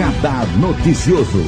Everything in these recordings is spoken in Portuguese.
Radar Noticioso.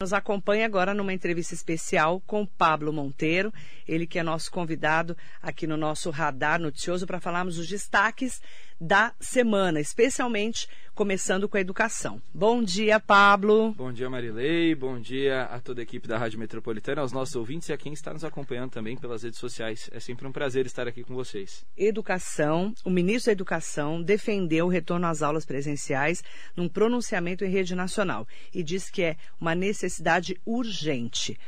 Nos acompanha agora numa entrevista especial com Pablo Monteiro, ele que é nosso convidado aqui no nosso Radar Noticioso para falarmos os destaques da semana, especialmente começando com a educação. Bom dia, Pablo. Bom dia, Marilei. Bom dia a toda a equipe da Rádio Metropolitana, aos nossos ouvintes e a quem está nos acompanhando também pelas redes sociais. É sempre um prazer estar aqui com vocês. Educação. O ministro da Educação defendeu o retorno às aulas presenciais num pronunciamento em rede nacional e diz que é uma necessidade urgente.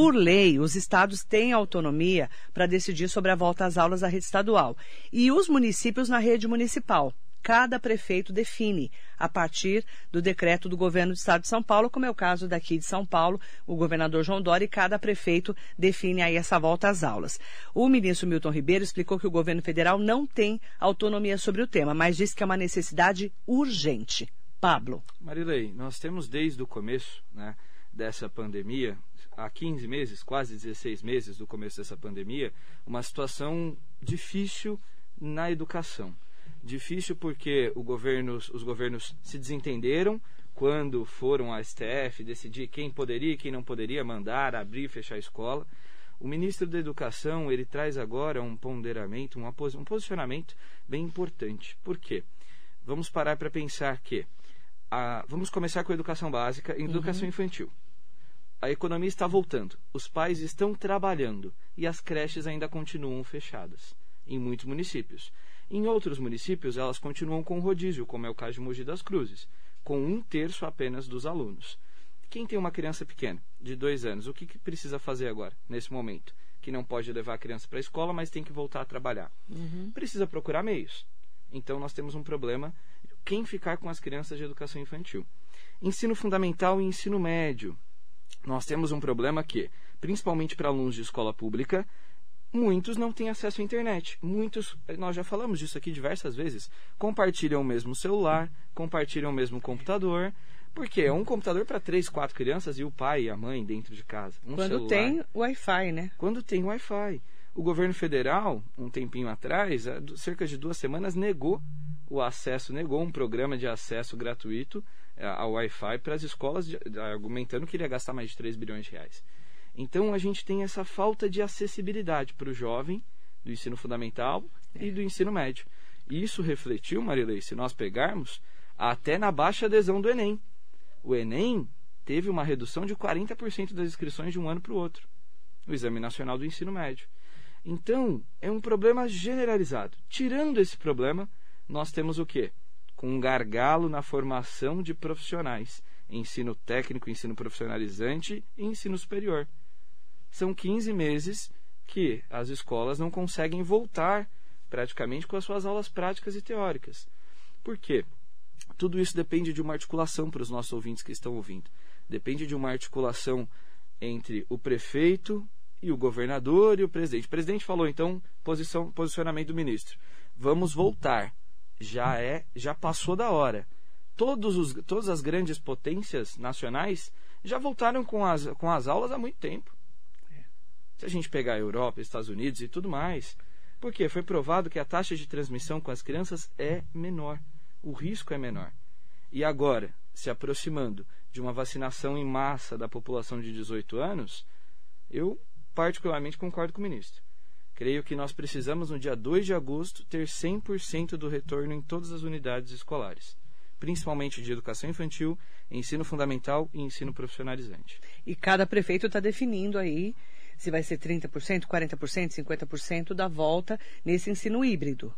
Por lei, os estados têm autonomia para decidir sobre a volta às aulas da rede estadual e os municípios na rede municipal. Cada prefeito define a partir do decreto do governo do estado de São Paulo, como é o caso daqui de São Paulo, o governador João Dória, e cada prefeito define aí essa volta às aulas. O ministro Milton Ribeiro explicou que o governo federal não tem autonomia sobre o tema, mas disse que é uma necessidade urgente. Pablo. Marilei, nós temos desde o começo né, dessa pandemia há 15 meses, quase 16 meses do começo dessa pandemia, uma situação difícil na educação. Difícil porque governo, os governos se desentenderam quando foram à STF decidir quem poderia e quem não poderia mandar abrir e fechar a escola. O ministro da Educação ele traz agora um ponderamento, um, posicionamento bem importante. Por quê? Vamos parar para pensar que a, vamos começar com a educação básica e educação uhum. infantil a economia está voltando, os pais estão trabalhando e as creches ainda continuam fechadas em muitos municípios. Em outros municípios, elas continuam com rodízio, como é o caso de Mogi das Cruzes, com um terço apenas dos alunos. Quem tem uma criança pequena, de dois anos, o que, que precisa fazer agora, nesse momento? Que não pode levar a criança para a escola, mas tem que voltar a trabalhar. Uhum. Precisa procurar meios. Então, nós temos um problema: quem ficar com as crianças de educação infantil? Ensino fundamental e ensino médio nós temos um problema que, principalmente para alunos de escola pública, muitos não têm acesso à internet. Muitos, nós já falamos disso aqui diversas vezes, compartilham o mesmo celular, compartilham o mesmo computador. Porque é um computador para três, quatro crianças e o pai e a mãe dentro de casa. Um Quando celular. tem Wi-Fi, né? Quando tem Wi-Fi. O governo federal, um tempinho atrás, cerca de duas semanas, negou o acesso, negou um programa de acesso gratuito é, ao Wi-Fi para as escolas, argumentando que iria gastar mais de 3 bilhões de reais. Então a gente tem essa falta de acessibilidade para o jovem do ensino fundamental é. e do ensino médio. E isso refletiu, Marilei, se nós pegarmos, até na baixa adesão do Enem. O Enem teve uma redução de 40% das inscrições de um ano para o outro. O Exame Nacional do Ensino Médio. Então, é um problema generalizado. Tirando esse problema, nós temos o quê? com um gargalo na formação de profissionais, ensino técnico, ensino profissionalizante e ensino superior. São 15 meses que as escolas não conseguem voltar praticamente com as suas aulas práticas e teóricas. Por quê? Tudo isso depende de uma articulação para os nossos ouvintes que estão ouvindo. Depende de uma articulação entre o prefeito e o governador e o presidente. O presidente falou então posição, posicionamento do ministro. Vamos voltar já é, já passou da hora. Todos os, todas as grandes potências nacionais já voltaram com as, com as aulas há muito tempo. Se a gente pegar a Europa, Estados Unidos e tudo mais, porque foi provado que a taxa de transmissão com as crianças é menor, o risco é menor. E agora, se aproximando de uma vacinação em massa da população de 18 anos, eu particularmente concordo com o ministro. Creio que nós precisamos, no dia 2 de agosto, ter 100% do retorno em todas as unidades escolares, principalmente de educação infantil, ensino fundamental e ensino profissionalizante. E cada prefeito está definindo aí se vai ser 30%, 40%, 50% da volta nesse ensino híbrido.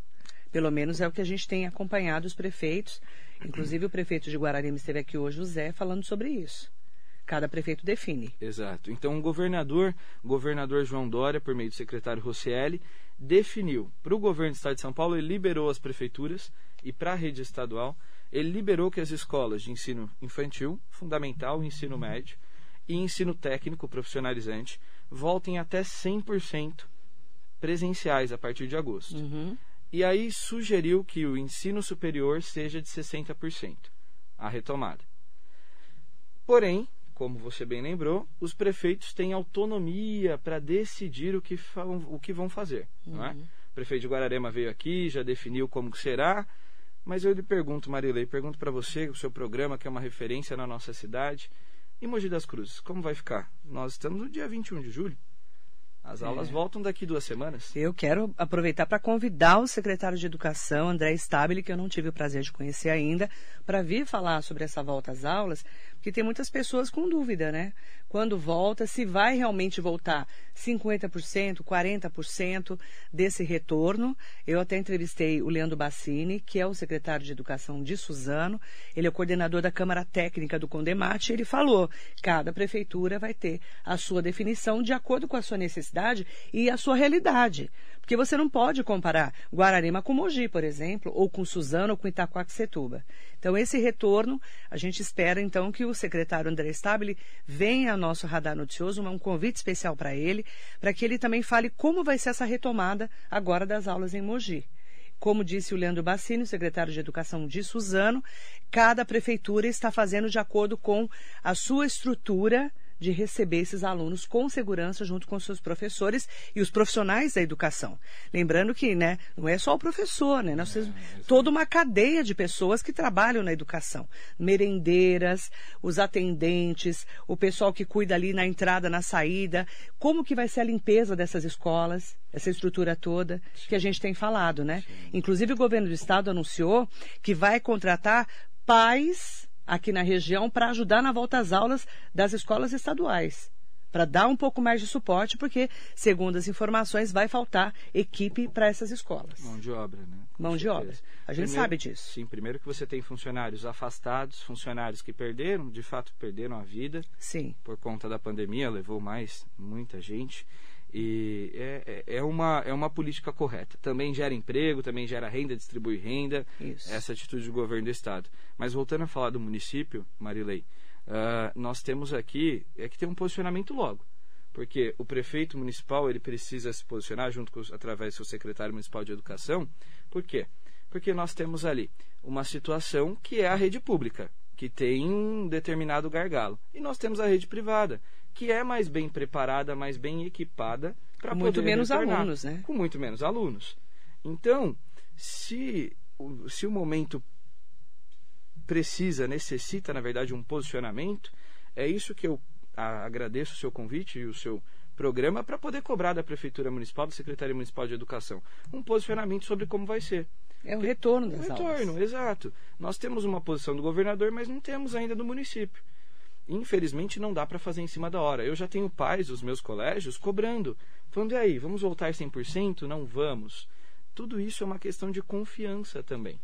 Pelo menos é o que a gente tem acompanhado os prefeitos. Inclusive o prefeito de Guararema esteve aqui hoje, o Zé, falando sobre isso. Cada prefeito define. Exato. Então, o governador, o governador João Dória, por meio do secretário Rosselli, definiu para o governo do estado de São Paulo, ele liberou as prefeituras e para a rede estadual, ele liberou que as escolas de ensino infantil, fundamental, ensino médio e ensino técnico profissionalizante voltem até 100% presenciais a partir de agosto. Uhum. E aí sugeriu que o ensino superior seja de 60%, a retomada. Porém, como você bem lembrou, os prefeitos têm autonomia para decidir o que, o que vão fazer. Uhum. Não é? Uhum. O prefeito de Guararema veio aqui, já definiu como será. Mas eu lhe pergunto, Marilei, pergunto para você, o seu programa, que é uma referência na nossa cidade, e Mogi das Cruzes, como vai ficar? Nós estamos no dia 21 de julho. As aulas é. voltam daqui duas semanas. Eu quero aproveitar para convidar o secretário de Educação, André Stabile, que eu não tive o prazer de conhecer ainda, para vir falar sobre essa volta às aulas, porque tem muitas pessoas com dúvida, né? Quando volta, se vai realmente voltar 50%, 40% desse retorno. Eu até entrevistei o Leandro Bassini, que é o secretário de Educação de Suzano. Ele é o coordenador da Câmara Técnica do Condemate. Ele falou: cada prefeitura vai ter a sua definição de acordo com a sua necessidade e a sua realidade. Porque você não pode comparar Guararema com Mogi, por exemplo, ou com Suzano ou com Itacoaxetuba. Então, esse retorno, a gente espera então que o secretário André Stabile venha ao nosso radar noticioso, um convite especial para ele, para que ele também fale como vai ser essa retomada agora das aulas em Mogi. Como disse o Leandro Bassini, secretário de Educação de Suzano, cada prefeitura está fazendo de acordo com a sua estrutura de receber esses alunos com segurança junto com seus professores e os profissionais da educação. Lembrando que, né, não é só o professor, né? Nós temos é, toda uma cadeia de pessoas que trabalham na educação. Merendeiras, os atendentes, o pessoal que cuida ali na entrada, na saída. Como que vai ser a limpeza dessas escolas? Essa estrutura toda que a gente tem falado, né? Inclusive o governo do estado anunciou que vai contratar pais aqui na região para ajudar na volta às aulas das escolas estaduais. Para dar um pouco mais de suporte, porque, segundo as informações, vai faltar equipe para essas escolas. Mão de obra, né? Com Mão certeza. de obra. A gente primeiro, sabe disso. Sim, primeiro que você tem funcionários afastados, funcionários que perderam, de fato perderam a vida. Sim. Por conta da pandemia, levou mais muita gente. E é, é, é, uma, é uma política correta. Também gera emprego, também gera renda, distribui renda. Isso. Essa atitude do governo do Estado. Mas voltando a falar do município, Marilei, uh, nós temos aqui é que tem um posicionamento logo. Porque o prefeito municipal ele precisa se posicionar junto com, através do seu secretário municipal de educação. Por quê? Porque nós temos ali uma situação que é a rede pública, que tem um determinado gargalo. E nós temos a rede privada, que é mais bem preparada, mais bem equipada para poder muito menos retornar, alunos, né? Com muito menos alunos. Então, se, se o momento precisa, necessita, na verdade, um posicionamento, é isso que eu agradeço o seu convite e o seu programa para poder cobrar da Prefeitura Municipal, da Secretaria Municipal de Educação, um posicionamento sobre como vai ser. É o retorno das o retorno, aulas. exato. Nós temos uma posição do governador, mas não temos ainda do município infelizmente não dá para fazer em cima da hora. Eu já tenho pais dos meus colégios cobrando, falando, e aí, vamos voltar 100%? Não vamos. Tudo isso é uma questão de confiança também.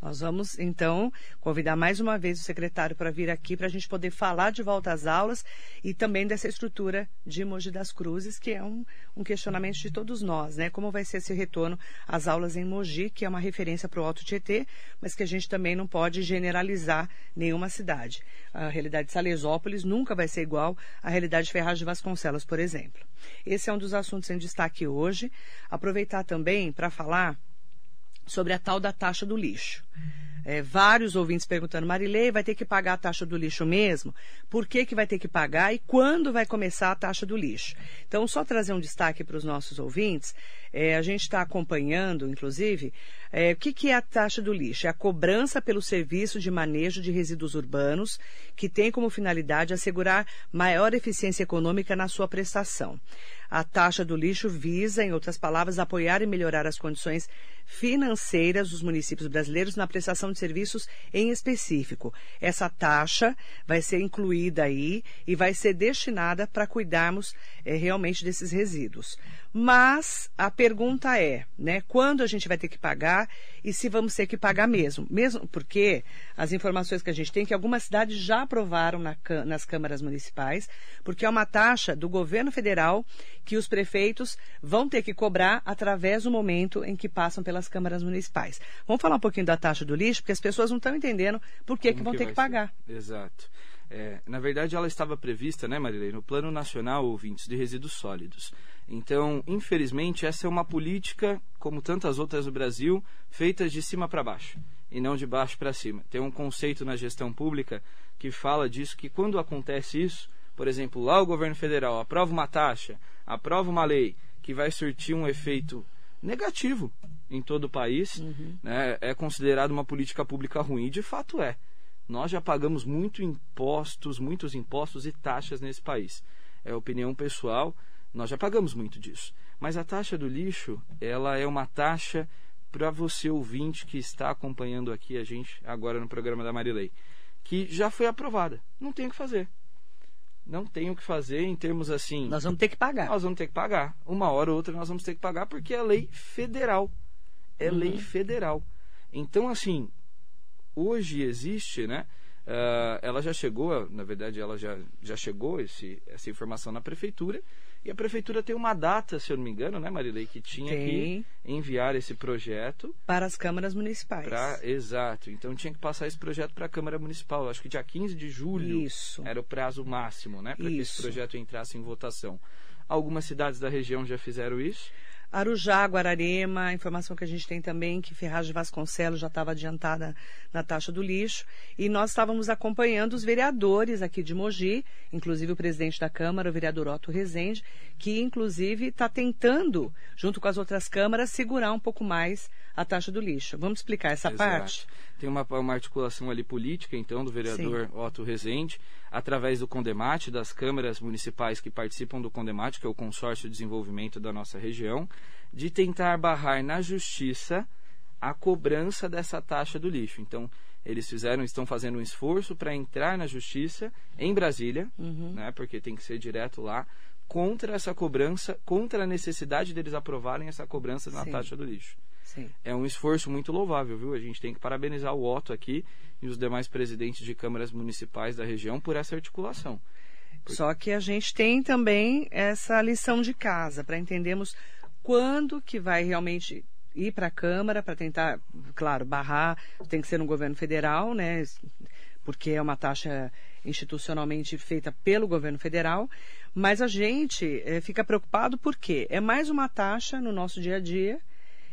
Nós vamos, então, convidar mais uma vez o secretário para vir aqui para a gente poder falar de volta às aulas e também dessa estrutura de Mogi das Cruzes, que é um, um questionamento de todos nós, né? Como vai ser esse retorno às aulas em Mogi, que é uma referência para o Alto Tietê, mas que a gente também não pode generalizar nenhuma cidade. A realidade de Salesópolis nunca vai ser igual à realidade de Ferraz de Vasconcelos, por exemplo. Esse é um dos assuntos em destaque hoje. Aproveitar também para falar sobre a tal da taxa do lixo. É, vários ouvintes perguntando, Marilei, vai ter que pagar a taxa do lixo mesmo? Por que, que vai ter que pagar e quando vai começar a taxa do lixo? Então, só trazer um destaque para os nossos ouvintes, é, a gente está acompanhando, inclusive, é, o que, que é a taxa do lixo? É a cobrança pelo serviço de manejo de resíduos urbanos, que tem como finalidade assegurar maior eficiência econômica na sua prestação. A taxa do lixo visa, em outras palavras, apoiar e melhorar as condições financeiras dos municípios brasileiros na prestação de serviços em específico. Essa taxa vai ser incluída aí e vai ser destinada para cuidarmos é, realmente desses resíduos. Mas a pergunta é, né, quando a gente vai ter que pagar e se vamos ter que pagar mesmo? Mesmo porque as informações que a gente tem é que algumas cidades já aprovaram na, nas câmaras municipais, porque é uma taxa do governo federal que os prefeitos vão ter que cobrar através do momento em que passam pelas câmaras municipais. Vamos falar um pouquinho da taxa do lixo, porque as pessoas não estão entendendo por que, que vão que ter que pagar. Ser? Exato. É, na verdade, ela estava prevista, né, Marilei, no Plano Nacional Ouvintes de Resíduos Sólidos. Então, infelizmente, essa é uma política, como tantas outras no Brasil, feitas de cima para baixo e não de baixo para cima. Tem um conceito na gestão pública que fala disso, que quando acontece isso, por exemplo, lá o governo federal aprova uma taxa, aprova uma lei que vai surtir um efeito negativo em todo o país. Uhum. Né? É considerado uma política pública ruim. De fato é. Nós já pagamos muito impostos, muitos impostos e taxas nesse país. É opinião pessoal, nós já pagamos muito disso. Mas a taxa do lixo, ela é uma taxa para você ouvinte que está acompanhando aqui a gente agora no programa da Marilei, que já foi aprovada. Não tem o que fazer. Não tem o que fazer em termos assim. Nós vamos ter que pagar. Nós vamos ter que pagar. Uma hora ou outra nós vamos ter que pagar porque é lei federal. É uhum. lei federal. Então, assim, hoje existe, né? Uh, ela já chegou, na verdade, ela já, já chegou esse, essa informação na prefeitura e a prefeitura tem uma data, se eu não me engano, né, Marilei, que tinha tem. que enviar esse projeto para as câmaras municipais. Pra, exato. Então tinha que passar esse projeto para a Câmara Municipal. Acho que dia 15 de julho Isso. era o prazo máximo, né, para que esse projeto entrasse em votação. Algumas cidades da região já fizeram isso. Arujá, Guararema, a informação que a gente tem também que Ferraz de Vasconcelos já estava adiantada na taxa do lixo. E nós estávamos acompanhando os vereadores aqui de Mogi, inclusive o presidente da Câmara, o vereador Otto Rezende, que inclusive está tentando, junto com as outras câmaras, segurar um pouco mais a taxa do lixo. Vamos explicar essa Exato. parte? Tem uma, uma articulação ali política, então, do vereador Sim. Otto Rezende, através do Condemate, das câmaras municipais que participam do Condemate, que é o consórcio de desenvolvimento da nossa região, de tentar barrar na justiça a cobrança dessa taxa do lixo. Então, eles fizeram, estão fazendo um esforço para entrar na justiça em Brasília, uhum. né, porque tem que ser direto lá, contra essa cobrança, contra a necessidade deles aprovarem essa cobrança na Sim. taxa do lixo. Sim. É um esforço muito louvável, viu? A gente tem que parabenizar o Otto aqui e os demais presidentes de câmaras municipais da região por essa articulação. Só que a gente tem também essa lição de casa para entendermos quando que vai realmente ir para a Câmara para tentar, claro, barrar, tem que ser no governo federal, né? Porque é uma taxa institucionalmente feita pelo governo federal, mas a gente é, fica preocupado porque é mais uma taxa no nosso dia a dia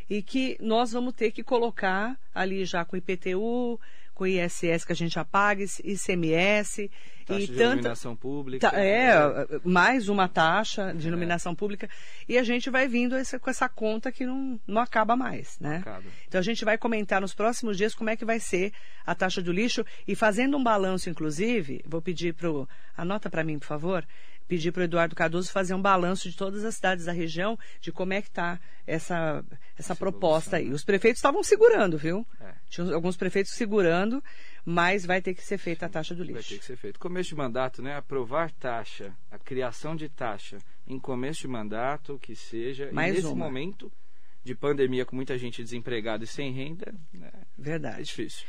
e que nós vamos ter que colocar ali já com IPTU, com ISS que a gente apaga, ICMS taxa e de tanta iluminação pública. Tá, é, é, mais uma taxa de é. iluminação é. pública e a gente vai vindo com essa conta que não, não acaba mais, né? Acaba. Então a gente vai comentar nos próximos dias como é que vai ser a taxa do lixo e fazendo um balanço, inclusive, vou pedir para anota para mim, por favor pedir para o Eduardo Cardoso fazer um balanço de todas as cidades da região, de como é que está essa, essa proposta aí. Né? Os prefeitos estavam segurando, viu? É. Tinha alguns prefeitos segurando, mas vai ter que ser feita a taxa do lixo. Vai ter que ser feito. Começo de mandato, né? Aprovar taxa, a criação de taxa em começo de mandato, que seja. Mais e nesse uma. momento de pandemia, com muita gente desempregada e sem renda, né? Verdade. É difícil.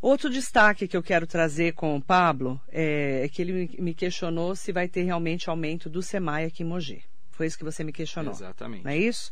Outro destaque que eu quero trazer com o Pablo é, é que ele me questionou se vai ter realmente aumento do SEMAI aqui em Mogi. Foi isso que você me questionou. Exatamente. Não é isso?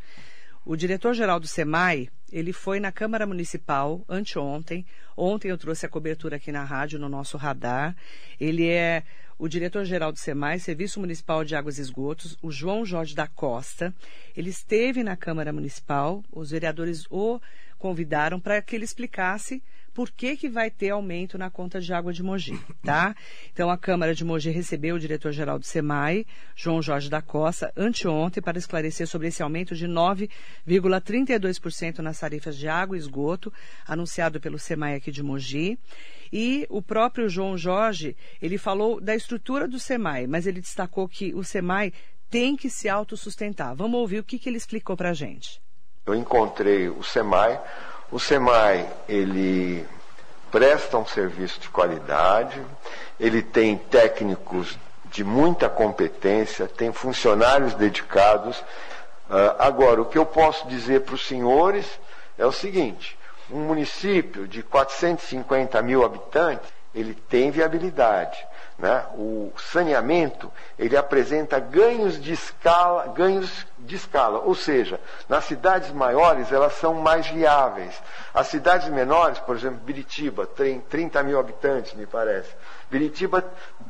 O diretor-geral do SEMAI, ele foi na Câmara Municipal anteontem. Ontem eu trouxe a cobertura aqui na rádio, no nosso radar. Ele é o diretor-geral do SEMAI, Serviço Municipal de Águas e Esgotos, o João Jorge da Costa. Ele esteve na Câmara Municipal, os vereadores o convidaram para que ele explicasse por que, que vai ter aumento na conta de água de Mogi, tá? Então, a Câmara de Mogi recebeu o diretor-geral do SEMAI, João Jorge da Costa, anteontem, para esclarecer sobre esse aumento de 9,32% nas tarifas de água e esgoto, anunciado pelo SEMAI aqui de Mogi. E o próprio João Jorge, ele falou da estrutura do SEMAI, mas ele destacou que o SEMAI tem que se autossustentar. Vamos ouvir o que, que ele explicou para a gente. Eu encontrei o SEMAI o SEMAI, ele presta um serviço de qualidade, ele tem técnicos de muita competência, tem funcionários dedicados. Uh, agora, o que eu posso dizer para os senhores é o seguinte: um município de 450 mil habitantes, ele tem viabilidade. Né? O saneamento ele apresenta ganhos de escala, ganhos de escala, ou seja, nas cidades maiores elas são mais viáveis. As cidades menores, por exemplo, Biritiba, tem 30 mil habitantes, me parece. Biritiba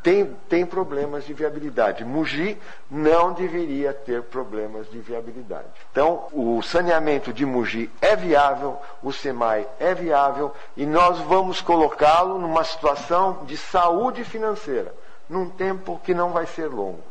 tem, tem problemas de viabilidade. Mugi não deveria ter problemas de viabilidade. Então, o saneamento de Mugi é viável, o SEMAI é viável e nós vamos colocá-lo numa situação de saúde financeira, num tempo que não vai ser longo.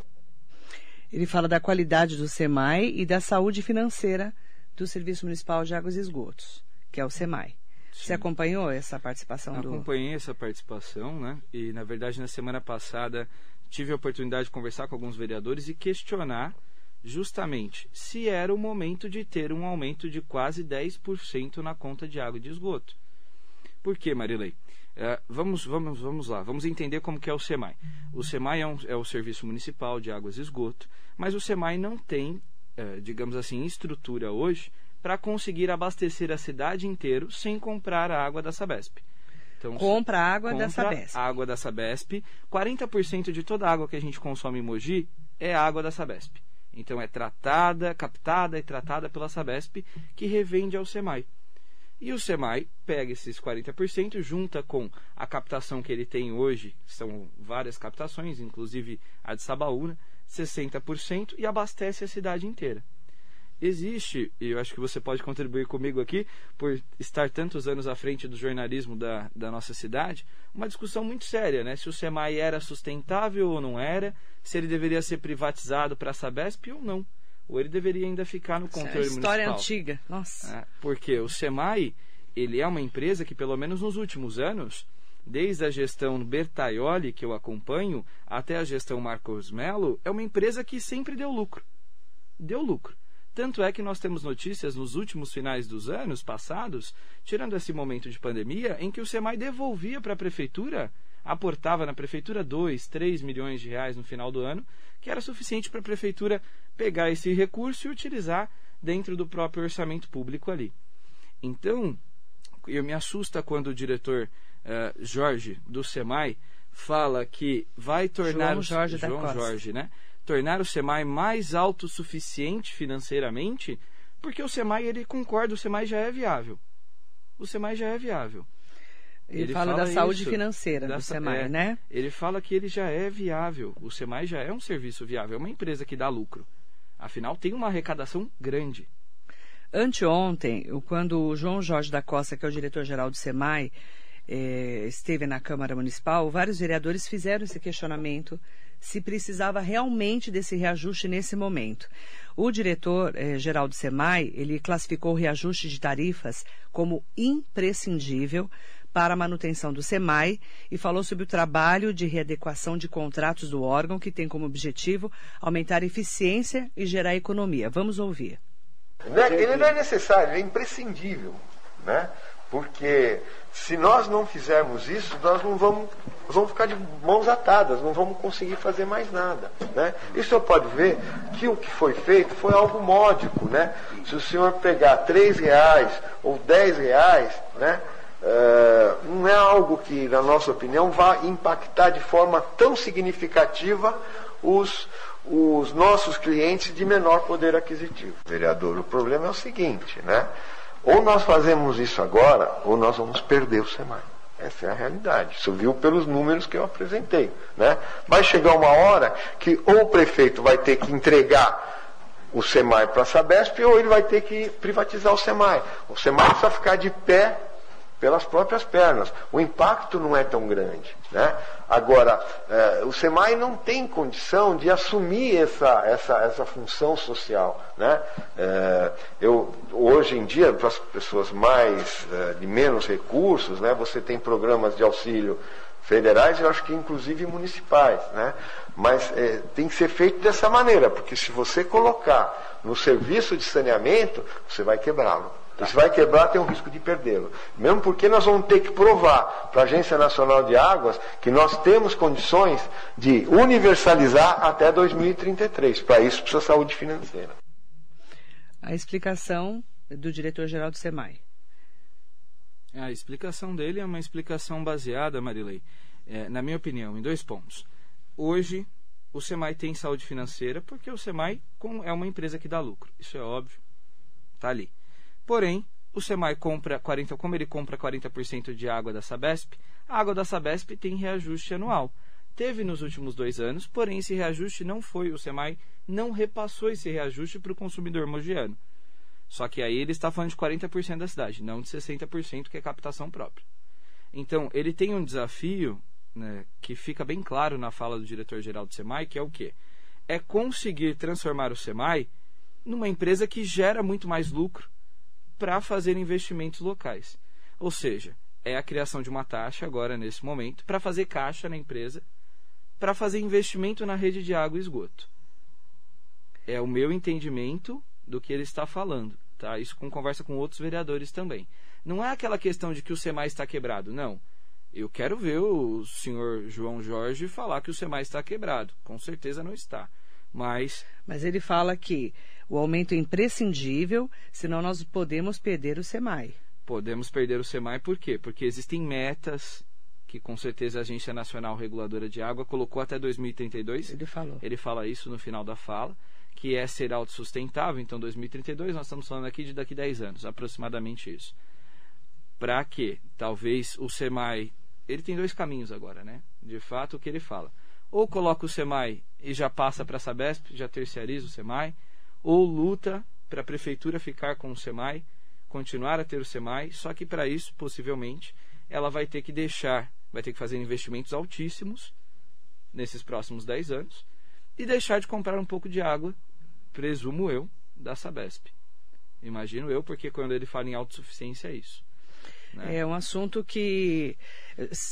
Ele fala da qualidade do SEMAI e da saúde financeira do Serviço Municipal de Águas e Esgotos, que é o SEMAI. Sim. Você acompanhou essa participação Acompanhei do. Acompanhei essa participação, né? E na verdade na semana passada tive a oportunidade de conversar com alguns vereadores e questionar justamente se era o momento de ter um aumento de quase 10% na conta de água e de esgoto. Por quê, Marilei? É, vamos, vamos, vamos lá, vamos entender como que é o SEMAI. O SEMAI é, um, é o Serviço Municipal de Águas e Esgoto, mas o SEMAI não tem, é, digamos assim, estrutura hoje para conseguir abastecer a cidade inteira sem comprar a água da Sabesp. Então, compra água compra da Sabesp. água da Sabesp. 40% de toda a água que a gente consome em Mogi é água da Sabesp. Então é tratada, captada e tratada pela Sabesp, que revende ao SEMAI. E o SEMAI pega esses 40%, junta com a captação que ele tem hoje, que são várias captações, inclusive a de Sabaúna, 60%, e abastece a cidade inteira existe, e eu acho que você pode contribuir comigo aqui, por estar tantos anos à frente do jornalismo da, da nossa cidade, uma discussão muito séria, né? Se o SEMAI era sustentável ou não era, se ele deveria ser privatizado para a Sabesp ou não. Ou ele deveria ainda ficar no controle Essa é história municipal. antiga, nossa. É, porque o SEMAI, ele é uma empresa que, pelo menos nos últimos anos, desde a gestão Bertaioli, que eu acompanho, até a gestão Marcos Melo, é uma empresa que sempre deu lucro. Deu lucro. Tanto é que nós temos notícias nos últimos finais dos anos passados, tirando esse momento de pandemia, em que o SEMAI devolvia para a prefeitura, aportava na prefeitura 2, 3 milhões de reais no final do ano, que era suficiente para a prefeitura pegar esse recurso e utilizar dentro do próprio orçamento público ali. Então, eu me assusta quando o diretor uh, Jorge do SEMAI fala que vai tornar João Jorge, João Jorge né? Tornar o SEMAI mais autossuficiente financeiramente, porque o SEMAI, ele concorda, o SEMAI já é viável. O SEMAI já é viável. Ele, ele fala, fala, da isso, saúde financeira da, do SEMAI, é, né? Ele fala que ele já é viável. O SEMAI já é um serviço viável, é uma empresa que dá lucro. Afinal, tem uma arrecadação grande. Anteontem, quando o João Jorge da Costa, que é o diretor-geral do SEMAI, eh, esteve na Câmara Municipal, vários vereadores fizeram esse questionamento se precisava realmente desse reajuste nesse momento. O diretor-geral eh, do SEMAI, ele classificou o reajuste de tarifas como imprescindível para a manutenção do SEMAI e falou sobre o trabalho de readequação de contratos do órgão, que tem como objetivo aumentar a eficiência e gerar economia. Vamos ouvir. Ele não é necessário, ele é imprescindível. Né? Porque se nós não fizermos isso, nós não vamos, vamos ficar de mãos atadas, não vamos conseguir fazer mais nada. Né? E o senhor pode ver que o que foi feito foi algo módico. Né? Se o senhor pegar três reais ou dez reais, né? Uh, não é algo que, na nossa opinião, vá impactar de forma tão significativa os, os nossos clientes de menor poder aquisitivo. Vereador, o problema é o seguinte, né? Ou nós fazemos isso agora, ou nós vamos perder o SEMAI. Essa é a realidade. Isso viu pelos números que eu apresentei. Né? Vai chegar uma hora que ou o prefeito vai ter que entregar o SEMAI para a Sabesp ou ele vai ter que privatizar o SEMAI. O SEMAI precisa ficar de pé pelas próprias pernas. O impacto não é tão grande. Né? Agora, eh, o SEMAI não tem condição de assumir essa, essa, essa função social. Né? Eh, eu, hoje em dia, para as pessoas mais eh, de menos recursos, né, você tem programas de auxílio federais eu acho que inclusive municipais. Né? Mas tem que ser feito dessa maneira, porque se você colocar no serviço de saneamento, você vai quebrá-lo. Tá. Se vai quebrar, tem o risco de perdê-lo. Mesmo porque nós vamos ter que provar para a Agência Nacional de Águas que nós temos condições de universalizar até 2033. Para isso precisa saúde financeira. A explicação do diretor-geral do SEMAI. A explicação dele é uma explicação baseada, Marilei, é, na minha opinião, em dois pontos. Hoje, o SEMAI tem saúde financeira porque o SEMAI é uma empresa que dá lucro. Isso é óbvio. Está ali. Porém, o SEMAI compra 40, como ele compra 40% de água da Sabesp, a água da Sabesp tem reajuste anual. Teve nos últimos dois anos, porém esse reajuste não foi, o SEMAI não repassou esse reajuste para o consumidor mogiano. Só que aí ele está falando de 40% da cidade, não de 60% que é captação própria. Então, ele tem um desafio né, que fica bem claro na fala do diretor-geral do SEMAI, que é o quê? É conseguir transformar o SEMAI numa empresa que gera muito mais lucro para fazer investimentos locais. Ou seja, é a criação de uma taxa agora nesse momento para fazer caixa na empresa, para fazer investimento na rede de água e esgoto. É o meu entendimento do que ele está falando, tá? Isso com conversa com outros vereadores também. Não é aquela questão de que o SEMAI está quebrado, não. Eu quero ver o senhor João Jorge falar que o SEMAI está quebrado. Com certeza não está. Mas. Mas ele fala que o aumento é imprescindível, senão nós podemos perder o SEMAI. Podemos perder o SEMAI por quê? Porque existem metas que com certeza a Agência Nacional Reguladora de Água colocou até 2032. Ele falou. Ele fala isso no final da fala, que é ser autossustentável. Então, 2032, nós estamos falando aqui de daqui 10 anos, aproximadamente isso. Para que talvez o SEMAI. Ele tem dois caminhos agora, né? De fato, o que ele fala. Ou coloca o SEMAI e já passa para a Sabesp, já terceiriza o SEMAI, ou luta para a prefeitura ficar com o SEMAI, continuar a ter o SEMAI, só que para isso, possivelmente, ela vai ter que deixar, vai ter que fazer investimentos altíssimos nesses próximos 10 anos e deixar de comprar um pouco de água, presumo eu, da Sabesp. Imagino eu, porque quando ele fala em autossuficiência é isso. Né? É um assunto que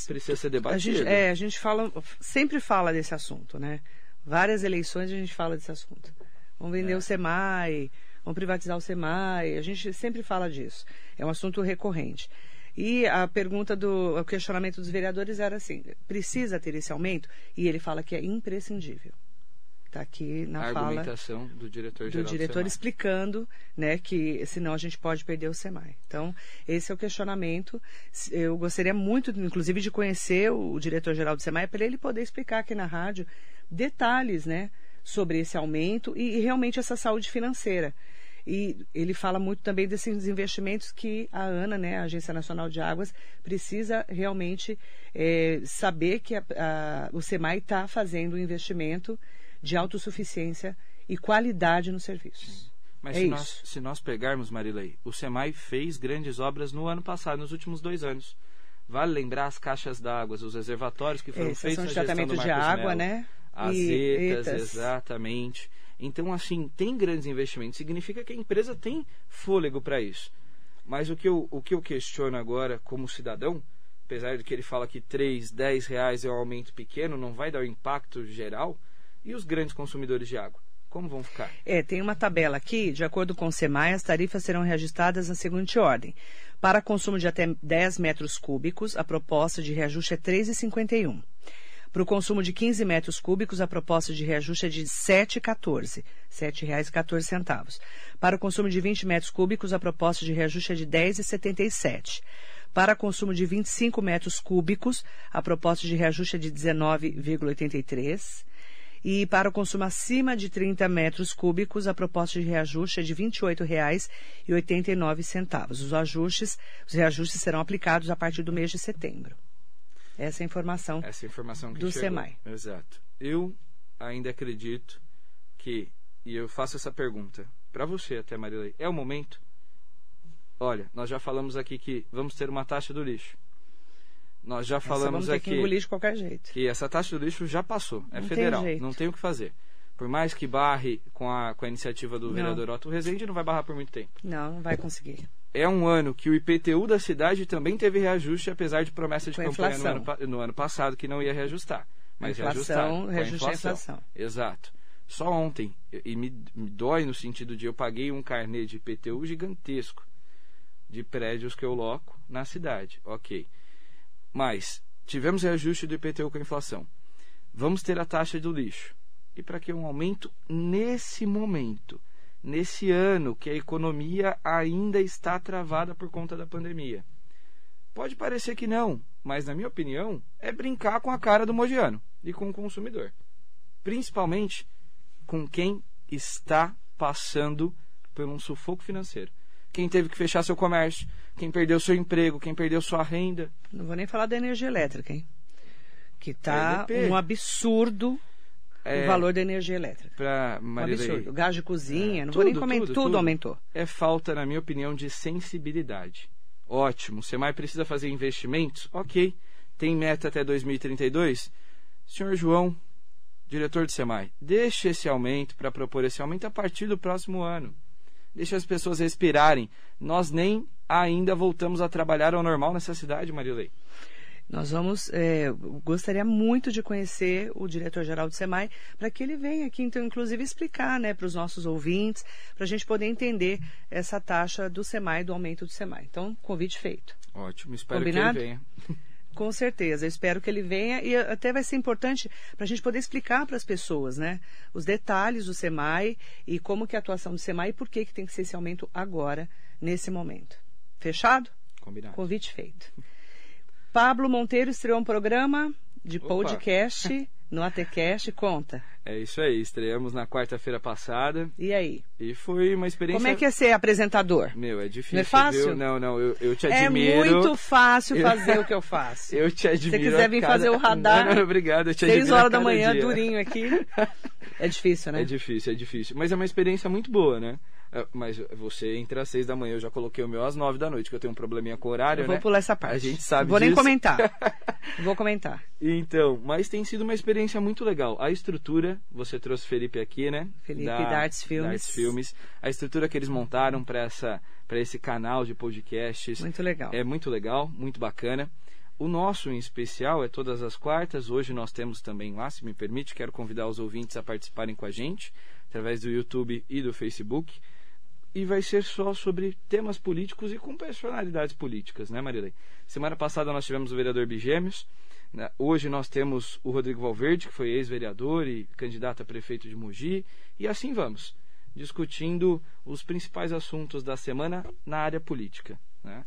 precisa ser debatido. A gente, é, a gente fala, sempre fala desse assunto, né? Várias eleições a gente fala desse assunto. Vamos vender é. o SEMAI, vamos privatizar o SEMAI, a gente sempre fala disso. É um assunto recorrente. E a pergunta do o questionamento dos vereadores era assim: precisa ter esse aumento? E ele fala que é imprescindível. Está aqui na a fala argumentação do diretor do diretor explicando, né, que senão a gente pode perder o SEMAI. Então, esse é o questionamento. Eu gostaria muito, inclusive, de conhecer o, o diretor-geral do SEMAI para ele poder explicar aqui na rádio detalhes, né, sobre esse aumento e, e realmente essa saúde financeira. E ele fala muito também desses investimentos que a ANA, né, a Agência Nacional de Águas, precisa realmente é, saber que a, a, o SEMAI está fazendo um investimento de autossuficiência e qualidade no serviço. Mas é se, nós, se, nós, pegarmos, Marilei, o SEMAI fez grandes obras no ano passado, nos últimos dois anos. Vale lembrar as caixas d'água, os reservatórios que foram Esses feitos de tratamento de água, Melo, né? Azetas, exatamente. Então, assim, tem grandes investimentos. Significa que a empresa tem fôlego para isso. Mas o que, eu, o que eu questiono agora, como cidadão, apesar de que ele fala que 3, 10 reais é um aumento pequeno, não vai dar o impacto geral, e os grandes consumidores de água? Como vão ficar? É, tem uma tabela aqui, de acordo com o SEMAI, as tarifas serão reajustadas na seguinte ordem. Para consumo de até 10 metros cúbicos, a proposta de reajuste é R$ 3,51. Para o consumo de 15 metros cúbicos, a proposta de reajuste é de R$ 7,14, R$ 7,14. Para o consumo de 20 metros cúbicos, a proposta de reajuste é de R$ 10,77. Para consumo de 25 metros cúbicos, a proposta de reajuste é de R$ 19,83. E para o consumo acima de 30 metros cúbicos, a proposta de reajuste é de R$ 28,89. Os ajustes, os reajustes serão aplicados a partir do mês de setembro. Essa é a informação, Essa informação do chegou. SEMAI. Exato. Eu ainda acredito que, e eu faço essa pergunta para você até, Marilei, é o momento? Olha, nós já falamos aqui que vamos ter uma taxa do lixo. Nós já falamos essa aqui que, engolir de qualquer jeito. que essa taxa do lixo já passou, é não federal, tem não tem o que fazer. Por mais que barre com a, com a iniciativa do não. vereador Otto Rezende, não vai barrar por muito tempo. Não, não vai conseguir. É um ano que o IPTU da cidade também teve reajuste, apesar de promessa de com campanha no ano, no ano, passado que não ia reajustar. Mas inflação, reajuste a inflação. Exato. Só ontem, e me, me dói no sentido de eu paguei um carnê de IPTU gigantesco de prédios que eu loco na cidade. Ok. Mas tivemos reajuste do IPTU com a inflação. Vamos ter a taxa do lixo. E para que um aumento nesse momento, nesse ano que a economia ainda está travada por conta da pandemia? Pode parecer que não, mas na minha opinião, é brincar com a cara do mogiano e com o consumidor. Principalmente com quem está passando por um sufoco financeiro quem teve que fechar seu comércio, quem perdeu seu emprego, quem perdeu sua renda. Não vou nem falar da energia elétrica, hein? Que tá é, um absurdo é, o valor da energia elétrica. Pra um absurdo. Gás de cozinha, é, não tudo, vou nem comentar, tudo, tudo, tudo aumentou. É falta, na minha opinião, de sensibilidade. Ótimo, o SEMAI precisa fazer investimentos? Ok. Tem meta até 2032? Senhor João, diretor do SEMAI, deixe esse aumento para propor esse aumento a partir do próximo ano. Deixe as pessoas respirarem. Nós nem ainda voltamos a trabalhar ao normal nessa cidade, Marilei. Nós vamos, é, gostaria muito de conhecer o diretor-geral do SEMAI para que ele venha aqui, então, inclusive, explicar né, para os nossos ouvintes, para a gente poder entender essa taxa do SEMAI, do aumento do SEMAI. Então, convite feito. Ótimo, espero Combinado? que ele venha. Com certeza, eu espero que ele venha e até vai ser importante para a gente poder explicar para as pessoas, né, os detalhes do SEMAI e como que é a atuação do SEMAI e por que, que tem que ser esse aumento agora, nesse momento. Fechado? Combinado. Convite feito. Pablo Monteiro estreou um programa de Opa. podcast no ATCast. Conta. É isso aí, estreamos na quarta-feira passada. E aí? E foi uma experiência. Como é que é ser apresentador? Meu, é difícil. Não é fácil? Viu? Não, não, eu, eu te é admiro. É muito fácil fazer o que eu faço. eu te admiro. Se você quiser vir cada... fazer o radar. Não, não, obrigado, eu te Seis admiro. horas da manhã, dia. durinho aqui. É difícil, né? É difícil, é difícil. Mas é uma experiência muito boa, né? É, mas você entra às seis da manhã, eu já coloquei o meu às nove da noite, que eu tenho um probleminha com o horário, eu vou né? pular essa parte. A gente sabe Vou disso. nem comentar. vou comentar. Então, mas tem sido uma experiência muito legal. A estrutura, você trouxe Felipe aqui, né? Felipe da, da Arts Filmes. Da Arts Filmes. A estrutura que eles montaram para essa para esse canal de podcasts. Muito legal. É muito legal, muito bacana. O nosso em especial é todas as quartas. Hoje nós temos também lá, se me permite, quero convidar os ouvintes a participarem com a gente através do YouTube e do Facebook e vai ser só sobre temas políticos e com personalidades políticas, né, Marilei? Semana passada nós tivemos o vereador Bigêmeos, né? hoje nós temos o Rodrigo Valverde, que foi ex-vereador e candidato a prefeito de Mogi, e assim vamos, discutindo os principais assuntos da semana na área política, né?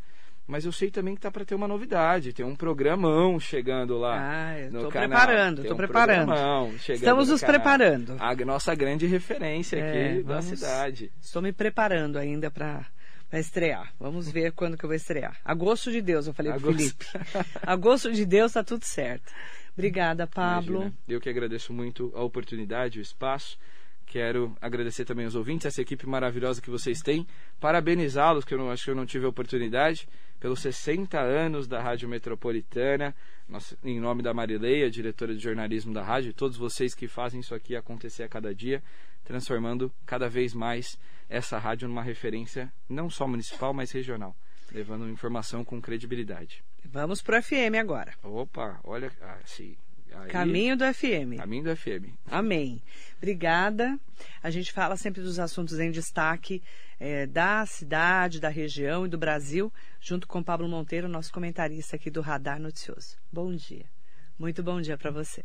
Mas eu sei também que tá para ter uma novidade, tem um programão chegando lá ah, eu tô canal. preparando, tem tô um preparando. Estamos nos canal. preparando. A nossa grande referência é, aqui vamos, da cidade. Estou me preparando ainda para estrear. Vamos ver quando que eu vou estrear. Agosto de Deus, eu falei para Felipe. Agosto de Deus tá tudo certo. Obrigada, Pablo. Imagina. Eu que agradeço muito a oportunidade, o espaço. Quero agradecer também aos ouvintes, essa equipe maravilhosa que vocês têm. Parabenizá-los, que eu não acho que eu não tive a oportunidade pelos 60 anos da Rádio Metropolitana, em nome da Marileia, diretora de jornalismo da rádio, e todos vocês que fazem isso aqui acontecer a cada dia, transformando cada vez mais essa rádio numa referência não só municipal, mas regional, levando informação com credibilidade. Vamos para o FM agora. Opa, olha, ah, sim. Aí, caminho do FM. Caminho do FM. Amém. Obrigada. A gente fala sempre dos assuntos em destaque é, da cidade, da região e do Brasil, junto com Pablo Monteiro, nosso comentarista aqui do Radar Noticioso. Bom dia. Muito bom dia para você.